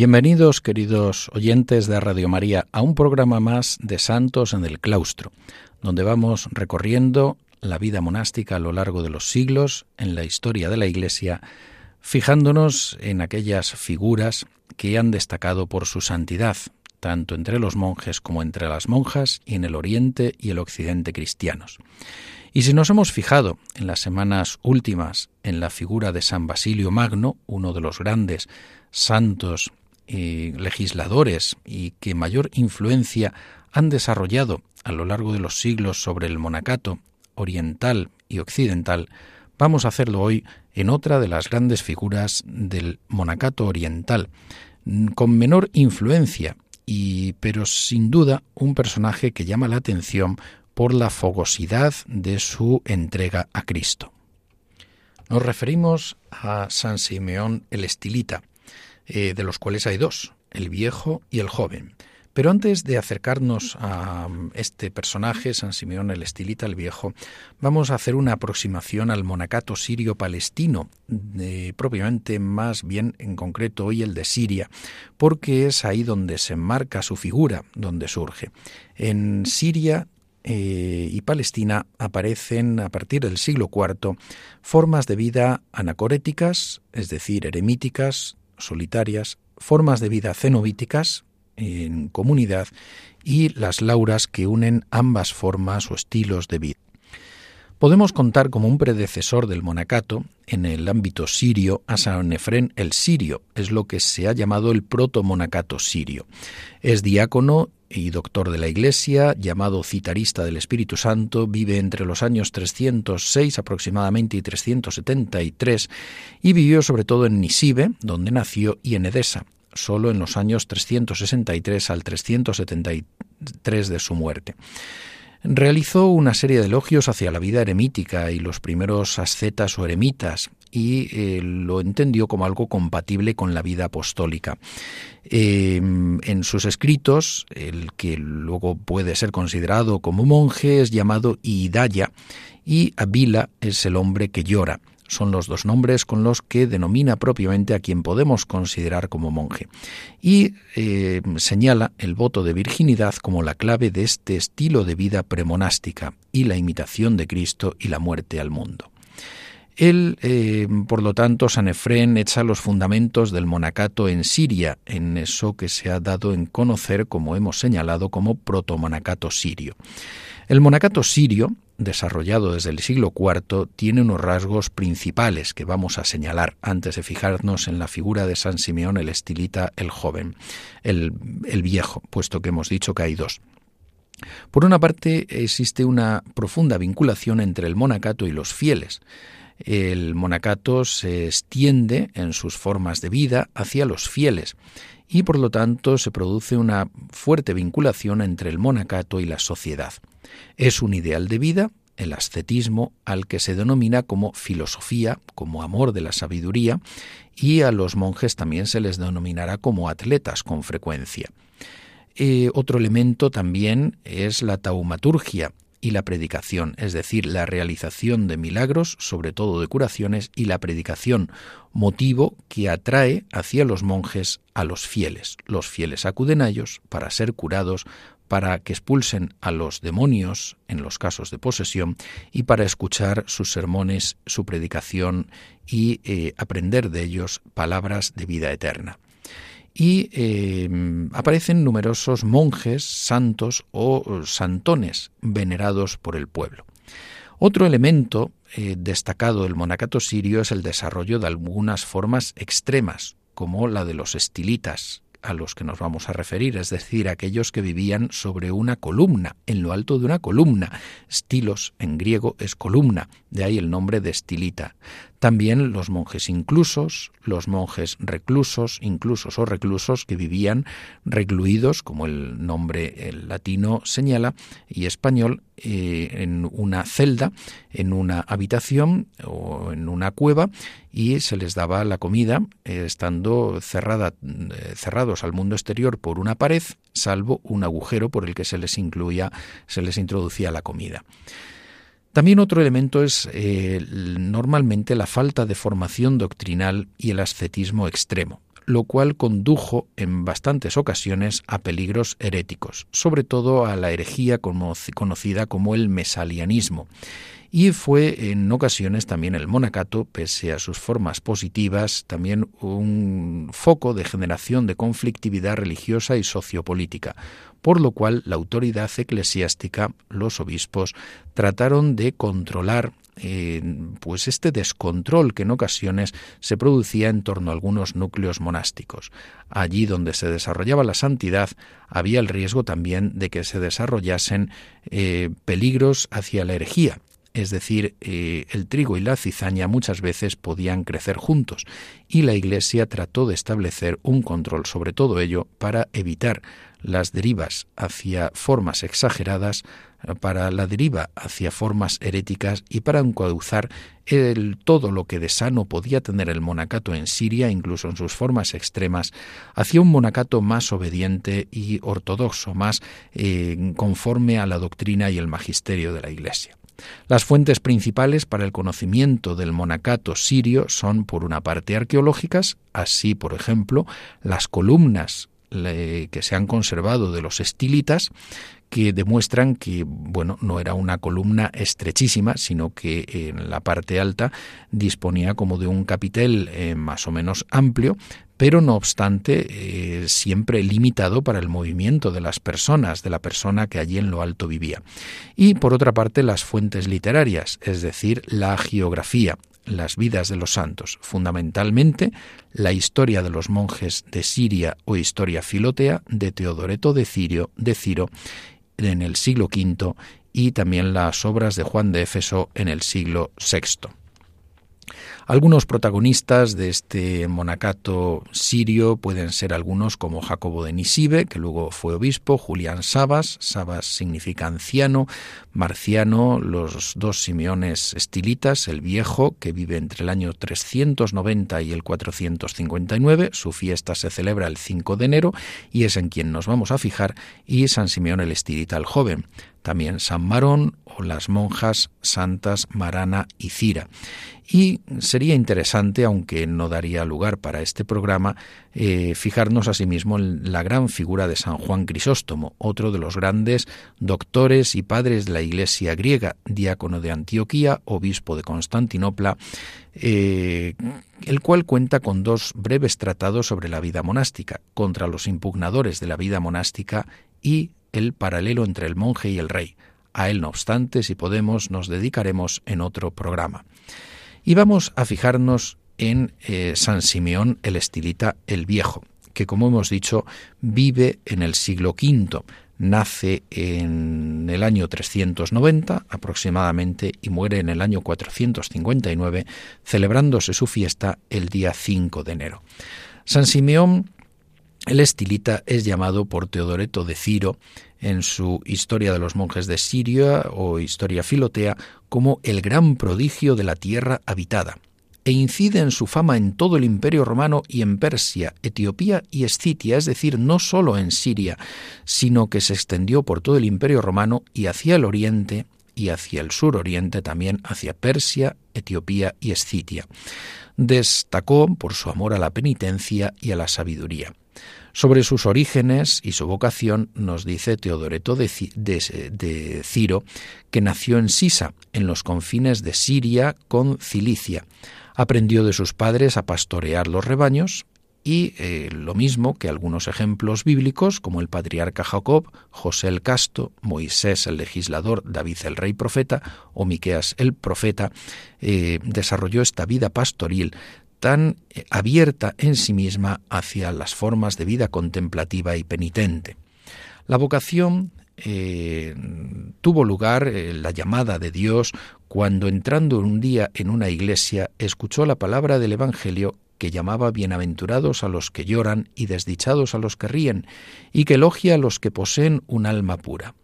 Bienvenidos, queridos oyentes de Radio María, a un programa más de Santos en el Claustro, donde vamos recorriendo la vida monástica a lo largo de los siglos en la historia de la Iglesia, fijándonos en aquellas figuras que han destacado por su santidad, tanto entre los monjes como entre las monjas y en el Oriente y el Occidente cristianos. Y si nos hemos fijado en las semanas últimas en la figura de San Basilio Magno, uno de los grandes santos legisladores y que mayor influencia han desarrollado a lo largo de los siglos sobre el monacato oriental y occidental, vamos a hacerlo hoy en otra de las grandes figuras del monacato oriental, con menor influencia, y, pero sin duda un personaje que llama la atención por la fogosidad de su entrega a Cristo. Nos referimos a San Simeón el Estilita, eh, de los cuales hay dos, el viejo y el joven. Pero antes de acercarnos a mm, este personaje, San Simeón el Estilita el Viejo, vamos a hacer una aproximación al monacato sirio-palestino, propiamente más bien en concreto hoy el de Siria, porque es ahí donde se enmarca su figura, donde surge. En Siria eh, y Palestina aparecen a partir del siglo IV formas de vida anacoréticas, es decir, eremíticas, solitarias, formas de vida cenobíticas en comunidad y las lauras que unen ambas formas o estilos de vida. Podemos contar como un predecesor del monacato en el ámbito sirio a San el sirio, es lo que se ha llamado el proto-monacato sirio. Es diácono y doctor de la Iglesia, llamado citarista del Espíritu Santo, vive entre los años 306 aproximadamente y 373 y vivió sobre todo en Nisibe, donde nació, y en Edesa, solo en los años 363 al 373 de su muerte. Realizó una serie de elogios hacia la vida eremítica y los primeros ascetas o eremitas y eh, lo entendió como algo compatible con la vida apostólica. Em, en sus escritos, el que luego puede ser considerado como monje es llamado Hidaya y Abila es el hombre que llora son los dos nombres con los que denomina propiamente a quien podemos considerar como monje. Y eh, señala el voto de virginidad como la clave de este estilo de vida premonástica y la imitación de Cristo y la muerte al mundo. Él, eh, por lo tanto, San Efrén echa los fundamentos del monacato en Siria, en eso que se ha dado en conocer, como hemos señalado, como protomonacato sirio. El monacato sirio, desarrollado desde el siglo IV, tiene unos rasgos principales que vamos a señalar antes de fijarnos en la figura de San Simeón el Estilita el joven, el viejo, puesto que hemos dicho que hay dos. Por una parte, existe una profunda vinculación entre el monacato y los fieles. El monacato se extiende en sus formas de vida hacia los fieles y por lo tanto se produce una fuerte vinculación entre el monacato y la sociedad. Es un ideal de vida, el ascetismo, al que se denomina como filosofía, como amor de la sabiduría, y a los monjes también se les denominará como atletas con frecuencia. Eh, otro elemento también es la taumaturgia, y la predicación, es decir, la realización de milagros, sobre todo de curaciones, y la predicación, motivo que atrae hacia los monjes a los fieles. Los fieles acuden a ellos para ser curados, para que expulsen a los demonios en los casos de posesión y para escuchar sus sermones, su predicación y eh, aprender de ellos palabras de vida eterna y em, aparecen numerosos monjes, santos o santones venerados por el pueblo. Otro elemento eh, destacado del monacato sirio es el desarrollo de algunas formas extremas, como la de los estilitas, a los que nos vamos a referir, es decir, aquellos que vivían sobre una columna, en lo alto de una columna. Estilos en griego es columna, de ahí el nombre de estilita. También los monjes inclusos, los monjes reclusos, inclusos o reclusos que vivían recluidos, como el nombre el latino señala, y español, eh, en una celda, en una habitación o en una cueva, y se les daba la comida eh, estando eh, cerrados al mundo exterior por una pared, salvo un agujero por el que se les incluía, se les introducía la comida. También otro elemento es eh, normalmente la falta de formación doctrinal y el ascetismo extremo, lo cual condujo en bastantes ocasiones a peligros heréticos, sobre todo a la herejía conocida como el mesalianismo, y fue en ocasiones también el monacato, pese a sus formas positivas, también un foco de generación de conflictividad religiosa y sociopolítica, por lo cual la autoridad eclesiástica, los obispos, trataron de controlar eh, pues este descontrol que en ocasiones se producía en torno a algunos núcleos monásticos. Allí donde se desarrollaba la santidad había el riesgo también de que se desarrollasen eh, peligros hacia la herejía, es decir, eh, el trigo y la cizaña muchas veces podían crecer juntos, y la Iglesia trató de establecer un control sobre todo ello para evitar las derivas hacia formas exageradas, para la deriva hacia formas heréticas y para encauzar el, todo lo que de sano podía tener el monacato en Siria, incluso en sus formas extremas, hacia un monacato más obediente y ortodoxo, más eh, conforme a la doctrina y el magisterio de la Iglesia. Las fuentes principales para el conocimiento del monacato sirio son, por una parte, arqueológicas, así, por ejemplo, las columnas que se han conservado de los estilitas, que demuestran que bueno no era una columna estrechísima sino que en la parte alta disponía como de un capitel eh, más o menos amplio pero no obstante eh, siempre limitado para el movimiento de las personas, de la persona que allí en lo alto vivía. Y por otra parte las fuentes literarias, es decir, la geografía, las vidas de los santos, fundamentalmente la historia de los monjes de Siria o historia filotea de Teodoreto de, Cirio, de Ciro en el siglo V y también las obras de Juan de Éfeso en el siglo VI. Algunos protagonistas de este monacato sirio pueden ser algunos como Jacobo de Nisibe, que luego fue obispo, Julián Sabas, Sabas significa anciano, Marciano, los dos Simeones estilitas, el viejo, que vive entre el año 390 y el 459, su fiesta se celebra el 5 de enero y es en quien nos vamos a fijar, y San Simeón el estilita el joven también San Marón o las monjas santas Marana y Cira. Y sería interesante, aunque no daría lugar para este programa, eh, fijarnos asimismo en la gran figura de San Juan Crisóstomo, otro de los grandes doctores y padres de la Iglesia griega, diácono de Antioquía, obispo de Constantinopla, eh, el cual cuenta con dos breves tratados sobre la vida monástica, contra los impugnadores de la vida monástica y el paralelo entre el monje y el rey. A él, no obstante, si podemos, nos dedicaremos en otro programa. Y vamos a fijarnos en eh, San Simeón el Estilita el Viejo, que como hemos dicho vive en el siglo V, nace en el año 390 aproximadamente y muere en el año 459, celebrándose su fiesta el día 5 de enero. San Simeón el estilita es llamado por Teodoreto de Ciro en su Historia de los monjes de Siria o Historia Filotea como el gran prodigio de la tierra habitada, e incide en su fama en todo el imperio romano y en Persia, Etiopía y Escitia, es decir, no solo en Siria, sino que se extendió por todo el imperio romano y hacia el oriente y hacia el suroriente también, hacia Persia, Etiopía y Escitia. Destacó por su amor a la penitencia y a la sabiduría. Sobre sus orígenes y su vocación nos dice Teodoreto de, Ciro, que nació en Sisa, en los confines de Siria con Cilicia. Aprendió de sus padres a pastorear los rebaños y eh, lo mismo que algunos ejemplos bíblicos como el patriarca Jacob, José el casto, Moisés el legislador, David el rey profeta o Miqueas el profeta, eh, desarrolló esta vida pastoril tan eh, abierta en sí misma hacia las formas de vida contemplativa y penitente. La vocación eh, tuvo lugar, eh, la llamada de Dios, cuando entrando un día en una iglesia escuchó la palabra del Evangelio que llamaba bienaventurados a los que lloran y desdichados a los que ríen, y que elogia a los que poseen un alma pura.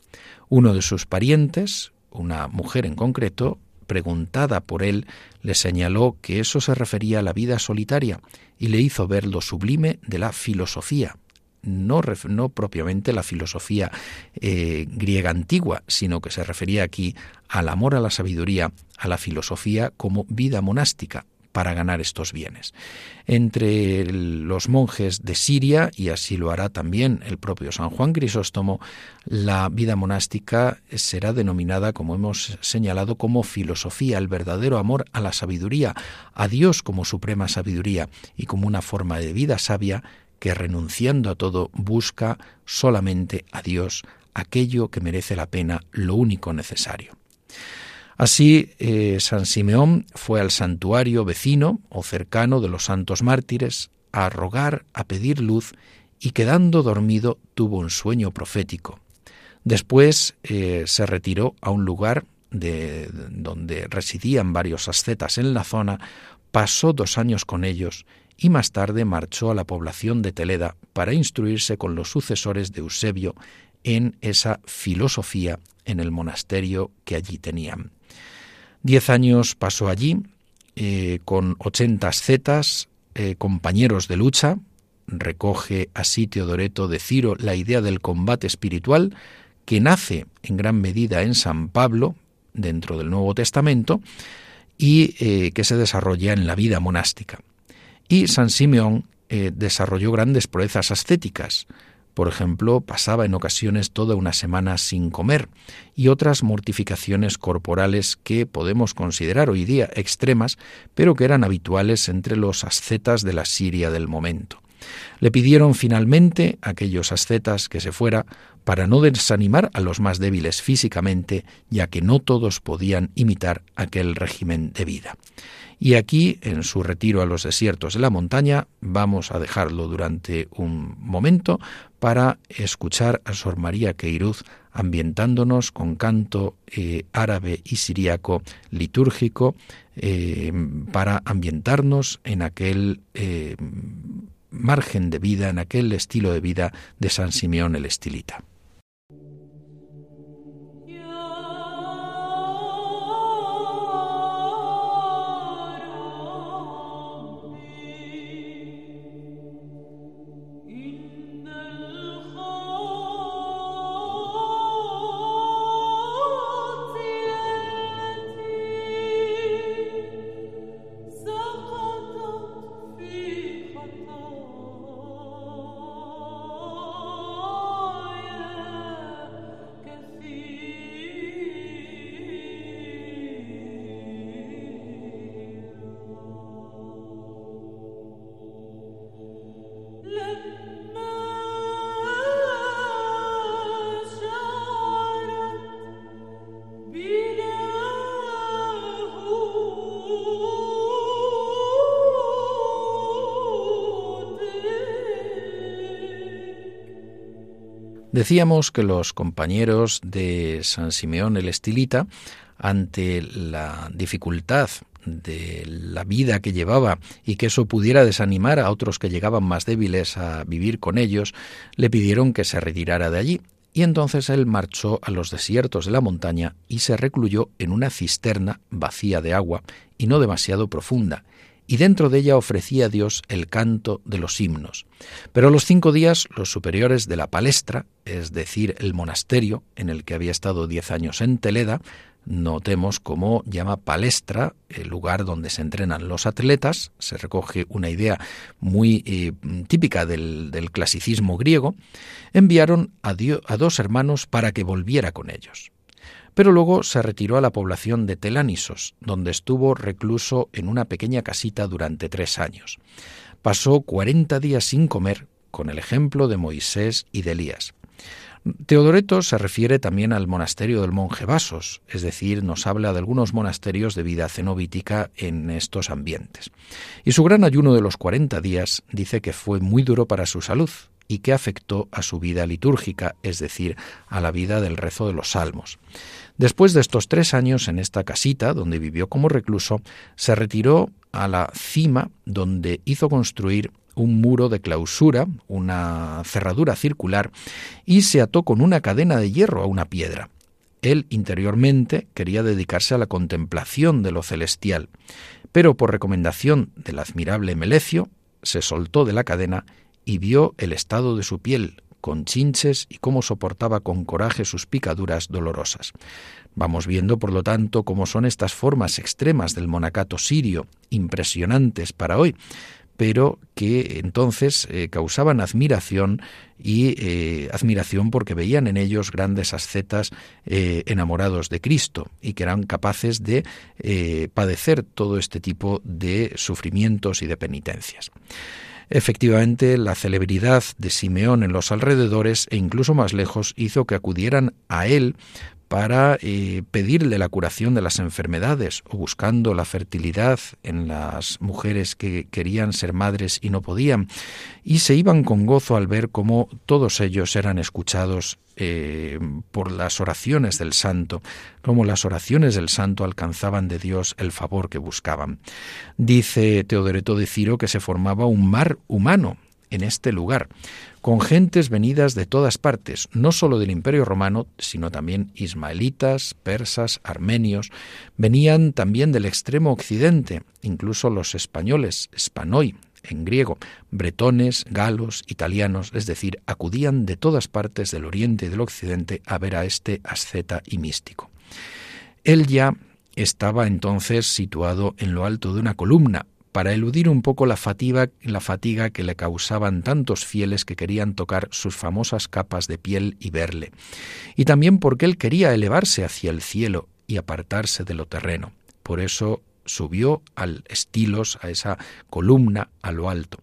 Uno de sus parientes, una mujer en concreto, preguntada por él, le señaló que eso se refería a la vida solitaria y le hizo ver lo sublime de la filosofía. No, propiamente la filosofía eh, griega antigua, sino que se refería aquí al amor a la sabiduría, a la filosofía como vida monástica, para ganar estos bienes. Entre los monjes de Siria, y así lo hará también el propio San Juan Crisóstomo, la vida monástica será denominada, como hemos señalado, como filosofía, el verdadero amor a la sabiduría, a Dios como suprema sabiduría y como una forma de vida sabia que renunciando a todo busca solamente a Dios, aquello que merece la pena, lo único necesario. Así, eh, San Simeón fue al santuario vecino o cercano de los santos mártires a rogar, a pedir luz, y quedando dormido tuvo un sueño profético. Después eh, se retiró a un lugar de, donde residían varios ascetas en la zona, pasó dos años con ellos y más tarde marchó a la población de Teleda para instruirse con los sucesores de Eusebio en esa filosofía en el monasterio que allí tenían. Diez años pasó allí, eh, con ochenta ascetas, eh, compañeros de lucha. Recoge así Teodoreto de Ciro la idea del combate espiritual, que nace en gran medida en San Pablo, dentro del Nuevo Testamento, y eh, que se desarrolla en la vida monástica. Y San Simeón desarrolló grandes proezas ascéticas, por ejemplo, pasaba en ocasiones toda una semana sin comer y otras mortificaciones corporales que podemos considerar hoy día extremas, pero que eran habituales entre los ascetas de la Siria del momento. Le pidieron finalmente a aquellos ascetas que se fuera para no desanimar a los más débiles físicamente, ya que no todos podían imitar aquel régimen de vida. Y aquí, en su retiro a los desiertos de la montaña, vamos a dejarlo durante un momento para escuchar a Sor María Queiruz ambientándonos con canto eh, árabe y siríaco litúrgico eh, para ambientarnos en aquel eh, margen de vida, en aquel estilo de vida de San Simeón el Estilita. Decíamos que los compañeros de San Simeón el Estilita, ante la dificultad de la vida que llevaba y que eso pudiera desanimar a otros que llegaban más débiles a vivir con ellos, le pidieron que se retirara de allí. Y entonces él marchó a los desiertos de la montaña y se recluyó en una cisterna vacía de agua y no demasiado profunda, y dentro de ella ofrecía a Dios el canto de los himnos. Pero a los cinco días los superiores de la palestra, es decir, el monasterio en el que había estado diez años en Teleda, notemos cómo llama palestra el lugar donde se entrenan los atletas, se recoge una idea muy eh, típica del, clasicismo griego, enviaron a, a dos hermanos para que volviera con ellos pero luego se retiró a la población de Telanisos, donde estuvo recluso en una pequeña casita durante tres años. Pasó cuarenta días sin comer, con el ejemplo de Moisés y de Elías. Teodoreto se refiere también al monasterio del monje Vasos, es decir, nos habla de algunos monasterios de vida cenobítica en estos ambientes. Y su gran ayuno de los 40 días dice que fue muy duro para su salud y que afectó a su vida litúrgica, es decir, a la vida del rezo de los salmos. Después de estos tres años en esta casita, donde vivió como recluso, se retiró a la cima, donde hizo construir un muro de clausura, una cerradura circular, y se ató con una cadena de hierro a una piedra. Él interiormente quería dedicarse a la contemplación de lo celestial, pero por recomendación del admirable Melecio, se soltó de la cadena y vio el estado de su piel, con chinches y cómo soportaba con coraje sus picaduras dolorosas. Vamos viendo, por lo tanto, cómo son estas formas extremas del monacato sirio, impresionantes para hoy, pero que entonces eh, causaban admiración y eh, admiración porque veían en ellos grandes ascetas eh, enamorados de Cristo y que eran capaces de padecer todo este tipo de sufrimientos y de penitencias. Efectivamente, la celebridad de Simeón en los alrededores e incluso más lejos hizo que acudieran a él para eh, pedirle la curación de las enfermedades o buscando la fertilidad en las mujeres que querían ser madres y no podían, y se iban con gozo al ver cómo todos ellos eran escuchados eh, por las oraciones del santo, cómo las oraciones del santo alcanzaban de Dios el favor que buscaban. Dice Teodoreto de Ciro que se formaba un mar humano en este lugar, con gentes venidas de todas partes, no sólo del Imperio Romano, sino también ismaelitas, persas, armenios, venían también del extremo occidente, incluso los españoles, spanoi en griego, bretones, galos, italianos, es decir, acudían de todas partes del oriente y del occidente a ver a este asceta y místico. Él ya estaba entonces situado en lo alto de una columna, para eludir un poco la fatiga, la fatiga que le causaban tantos fieles que querían tocar sus famosas capas de piel y verle, y también porque él quería elevarse hacia el cielo y apartarse de lo terreno. Por eso subió al estilos, a esa columna, a lo alto.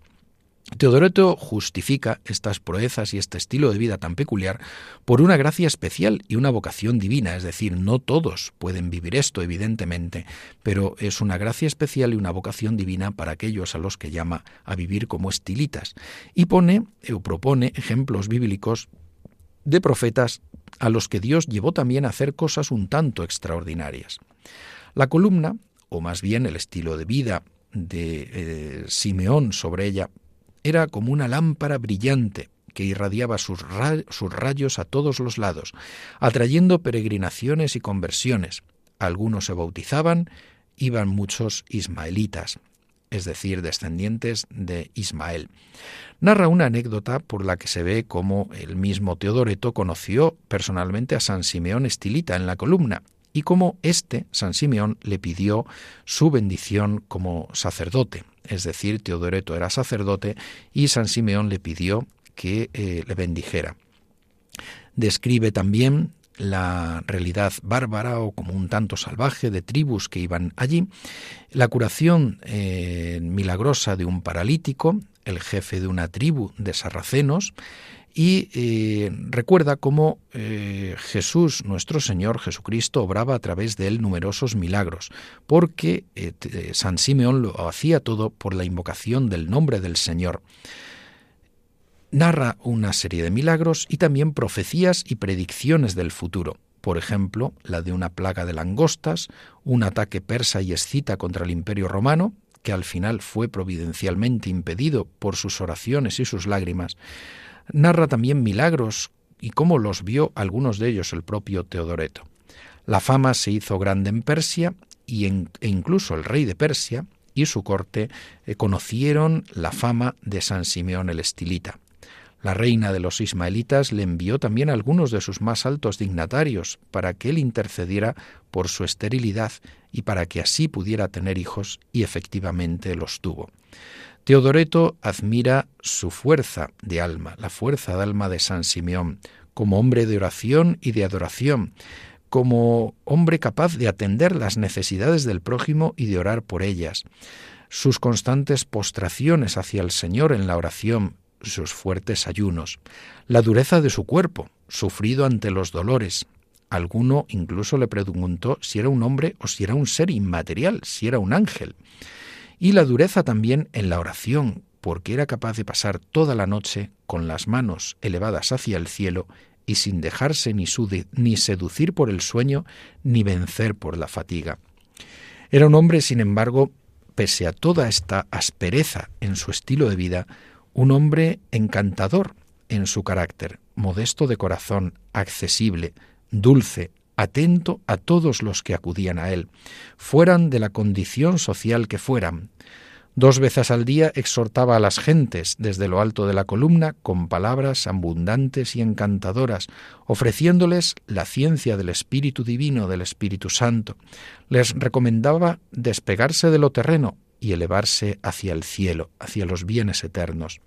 Teodoreto justifica estas proezas y este estilo de vida tan peculiar por una gracia especial y una vocación divina, es decir, no todos pueden vivir esto, evidentemente, pero es una gracia especial y una vocación divina para aquellos a los que llama a vivir como estilitas, y pone o propone ejemplos bíblicos de profetas a los que Dios llevó también a hacer cosas un tanto extraordinarias. La columna, o más bien el estilo de vida de eh, Simeón sobre ella, era como una lámpara brillante que irradiaba sus, rayos a todos los lados, atrayendo peregrinaciones y conversiones. Algunos se bautizaban, iban muchos ismaelitas, es decir, descendientes de Ismael. Narra una anécdota por la que se ve cómo el mismo Teodoreto conoció personalmente a San Simeón Estilita en la columna y cómo éste, San Simeón, le pidió su bendición como sacerdote es decir, Teodoreto era sacerdote y San Simeón le pidió que eh, le bendijera. Describe también la realidad bárbara o como un tanto salvaje de tribus que iban allí, la curación eh, milagrosa de un paralítico, el jefe de una tribu de sarracenos, y eh, recuerda cómo eh, Jesús, nuestro Señor Jesucristo, obraba a través de él numerosos milagros, porque eh, San Simeón lo hacía todo por la invocación del nombre del Señor. Narra una serie de milagros y también profecías y predicciones del futuro. Por ejemplo, la de una plaga de langostas, un ataque persa y escita contra el imperio romano, que al final fue providencialmente impedido por sus oraciones y sus lágrimas, Narra también milagros y cómo los vio algunos de ellos el propio Teodoreto. La fama se hizo grande en Persia y e incluso el rey de Persia y su corte eh, conocieron la fama de San Simeón el Estilita. La reina de los ismaelitas le envió también a algunos de sus más altos dignatarios para que él intercediera por su esterilidad y para que así pudiera tener hijos y efectivamente los tuvo. Teodoreto admira su fuerza de alma, la fuerza de alma de San Simeón, como hombre de oración y de adoración, como hombre capaz de atender las necesidades del prójimo y de orar por ellas, sus constantes postraciones hacia el Señor en la oración, sus fuertes ayunos, la dureza de su cuerpo, sufrido ante los dolores. Alguno incluso le preguntó si era un hombre o si era un ser inmaterial, si era un ángel. Y la dureza también en la oración, porque era capaz de pasar toda la noche con las manos elevadas hacia el cielo y sin dejarse ni, ni seducir por el sueño ni vencer por la fatiga. Era un hombre, sin embargo, pese a toda esta aspereza en su estilo de vida, un hombre encantador en su carácter, modesto de corazón, accesible, dulce, atento a todos los que acudían a él, fueran de la condición social que fueran, Dos veces al día exhortaba a las gentes desde lo alto de la columna con palabras abundantes y encantadoras, ofreciéndoles la ciencia del Espíritu Divino, del Espíritu Santo. Les recomendaba despegarse de lo terreno y elevarse hacia el cielo, hacia los bienes eternos.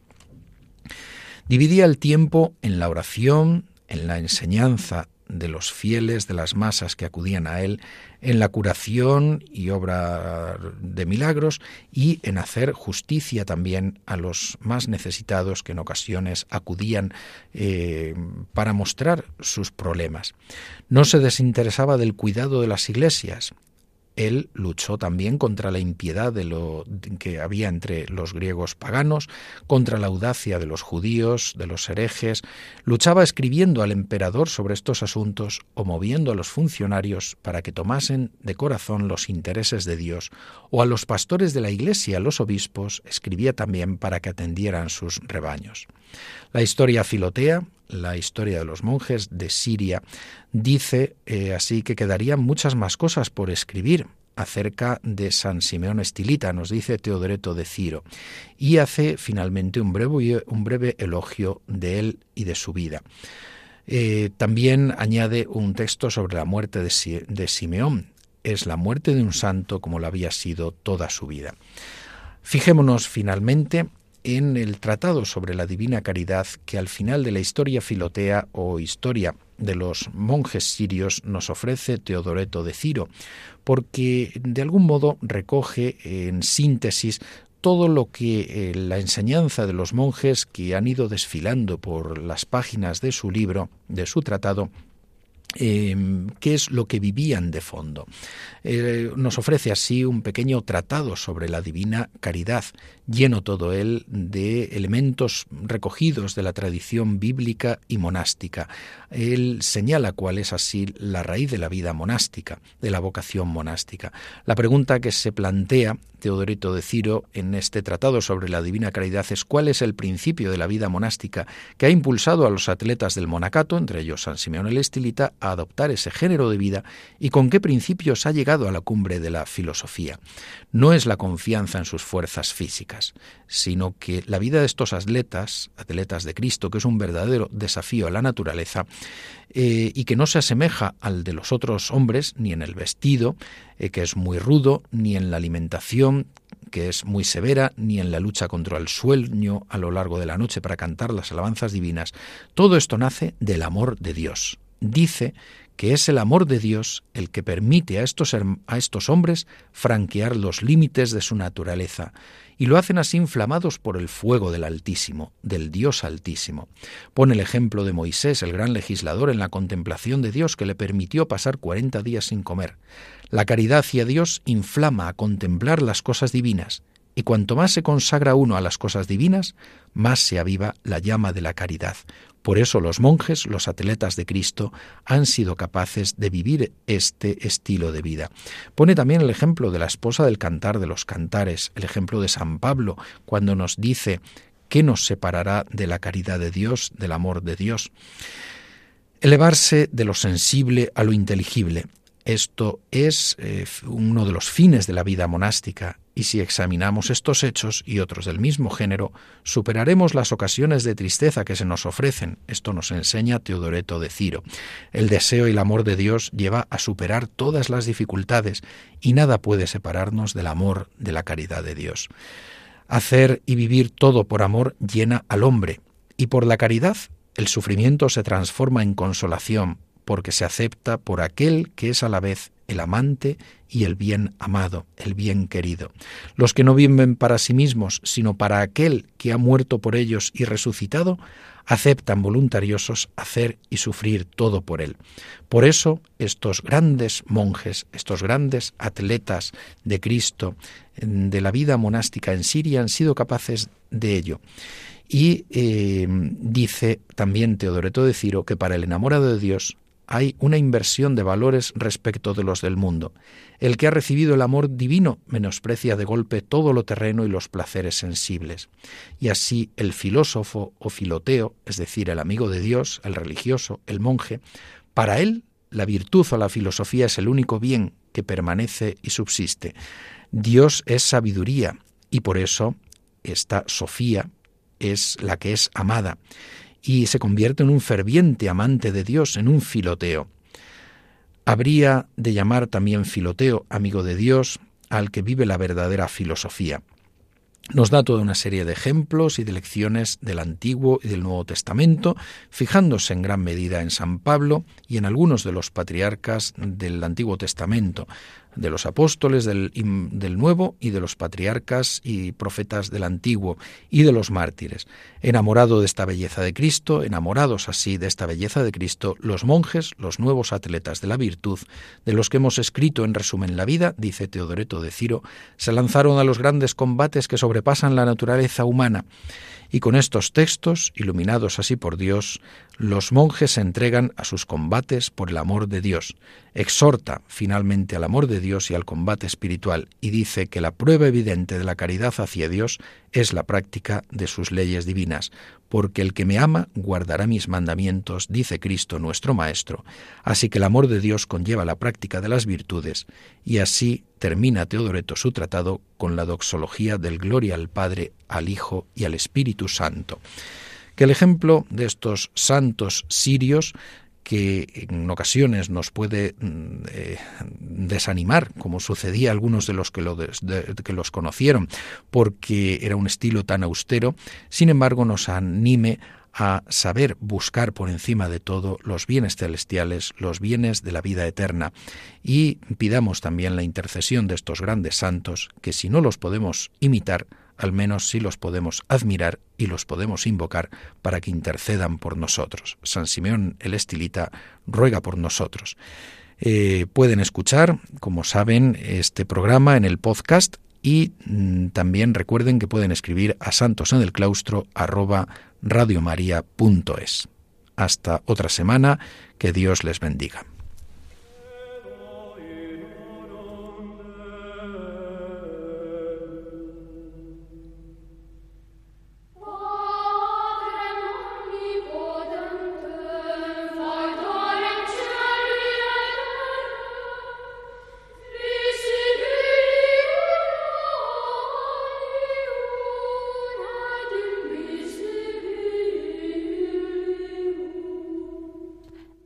Dividía el tiempo en la oración, en la enseñanza, de los fieles, de las masas que acudían a él, en la curación y obra de milagros y en hacer justicia también a los más necesitados que en ocasiones acudían eh, para mostrar sus problemas. No se desinteresaba del cuidado de las iglesias, él luchó también contra la impiedad de lo que había entre los griegos paganos, contra la audacia de los judíos, de los herejes, luchaba escribiendo al emperador sobre estos asuntos o moviendo a los funcionarios para que tomasen de corazón los intereses de Dios, o a los pastores de la iglesia, los obispos, escribía también para que atendieran sus rebaños. La historia filotea, la historia de los monjes de Siria, dice eh, así que quedarían muchas más cosas por escribir acerca de San Simeón Estilita, nos dice Teodoreto de Ciro, y hace finalmente un breve, un breve elogio de él y de su vida. Eh, también añade un texto sobre la muerte de, de Simeón. Es la muerte de un santo como lo había sido toda su vida. Fijémonos finalmente en el Tratado sobre la Divina Caridad que al final de la historia filotea o historia de los monjes sirios nos ofrece Teodoreto de Ciro, porque de algún modo recoge en síntesis todo lo que eh, la enseñanza de los monjes que han ido desfilando por las páginas de su libro, de su tratado, Em, qué es lo que vivían de fondo. Eh, nos ofrece así un pequeño tratado sobre la divina caridad, lleno todo él de elementos recogidos de la tradición bíblica y monástica. Él señala cuál es así la raíz de la vida monástica, de la vocación monástica. La pregunta que se plantea Teodorito de Ciro en este tratado sobre la divina caridad es cuál es el principio de la vida monástica que ha impulsado a los atletas del monacato, entre ellos San Simeón el Estilita, a adoptar ese género de vida y con qué principios ha llegado a la cumbre de la filosofía. No es la confianza en sus fuerzas físicas, sino que la vida de estos atletas, atletas de Cristo, que es un verdadero desafío a la naturaleza, eh, y que no se asemeja al de los otros hombres, ni en el vestido, eh, que es muy rudo, ni en la alimentación, que es muy severa, ni en la lucha contra el sueño a lo largo de la noche para cantar las alabanzas divinas. Todo esto nace del amor de Dios. Dice que es el amor de Dios el que permite a estos, a estos hombres franquear los límites de su naturaleza y lo hacen así inflamados por el fuego del Altísimo, del Dios Altísimo. Pone el ejemplo de Moisés, el gran legislador, en la contemplación de Dios que le permitió pasar cuarenta días sin comer. La caridad hacia Dios inflama a contemplar las cosas divinas, y cuanto más se consagra uno a las cosas divinas, más se aviva la llama de la caridad. Por eso los monjes, los atletas de Cristo, han sido capaces de vivir este estilo de vida. Pone también el ejemplo de la esposa del cantar de los cantares, el ejemplo de San Pablo, cuando nos dice ¿qué nos separará de la caridad de Dios, del amor de Dios? Elevarse de lo sensible a lo inteligible. Esto es eh, uno de los fines de la vida monástica y si examinamos estos hechos y otros del mismo género, superaremos las ocasiones de tristeza que se nos ofrecen. Esto nos enseña Teodoreto de Ciro. El deseo y el amor de Dios lleva a superar todas las dificultades y nada puede separarnos del amor, de la caridad de Dios. Hacer y vivir todo por amor llena al hombre, y por la caridad el sufrimiento se transforma en consolación, porque se acepta por aquel que es a la vez el amante y el bien amado, el bien querido. Los que no viven para sí mismos, sino para aquel que ha muerto por ellos y resucitado, aceptan voluntariosos hacer y sufrir todo por él. Por eso estos grandes monjes, estos grandes atletas de Cristo, de la vida monástica en Siria, han sido capaces de ello. Y eh, dice también Teodoreto de Ciro que para el enamorado de Dios hay una inversión de valores respecto de los del mundo. El que ha recibido el amor divino menosprecia de golpe todo lo terreno y los placeres sensibles. Y así el filósofo o filoteo, es decir, el amigo de Dios, el religioso, el monje, para él la virtud o la filosofía es el único bien que permanece y subsiste. Dios es sabiduría y por eso esta Sofía es la que es amada y se convierte en un ferviente amante de Dios, en un filoteo. Habría de llamar también filoteo, amigo de Dios, al que vive la verdadera filosofía. Nos da toda una serie de ejemplos y de lecciones del Antiguo y del Nuevo Testamento, fijándose en gran medida en San Pablo y en algunos de los patriarcas del Antiguo Testamento, de los apóstoles del, del, Nuevo y de los patriarcas y profetas del Antiguo y de los mártires. Enamorado de esta belleza de Cristo, enamorados así de esta belleza de Cristo, los monjes, los nuevos atletas de la virtud, de los que hemos escrito en resumen la vida, dice Teodoreto de Ciro, se lanzaron a los grandes combates que sobrepasan la naturaleza humana y con estos textos, iluminados así por Dios, los monjes se entregan a sus combates por el amor de Dios. Exhorta finalmente al amor de Dios y al combate espiritual y dice que la prueba evidente de la caridad hacia Dios es la práctica de sus leyes divinas, porque el que me ama guardará mis mandamientos, dice Cristo nuestro Maestro. Así que el amor de Dios conlleva la práctica de las virtudes, y así termina Teodoreto su tratado con la doxología del gloria al Padre, al Hijo y al Espíritu Santo. Que el ejemplo de estos santos sirios que en ocasiones nos puede mm, eh, desanimar, como sucedía a algunos de los que, que los conocieron, porque era un estilo tan austero, sin embargo nos anime a saber buscar por encima de todo los bienes celestiales, los bienes de la vida eterna, y pidamos también la intercesión de estos grandes santos, que si no los podemos imitar, al menos sí los podemos admirar y los podemos invocar para que intercedan por nosotros. San Simeón el Estilita ruega por nosotros. Eh, pueden escuchar, como saben, este programa en el podcast y mm, también recuerden que pueden escribir a santos en el claustro arroba radiomaria.es. Hasta otra semana, que Dios les bendiga.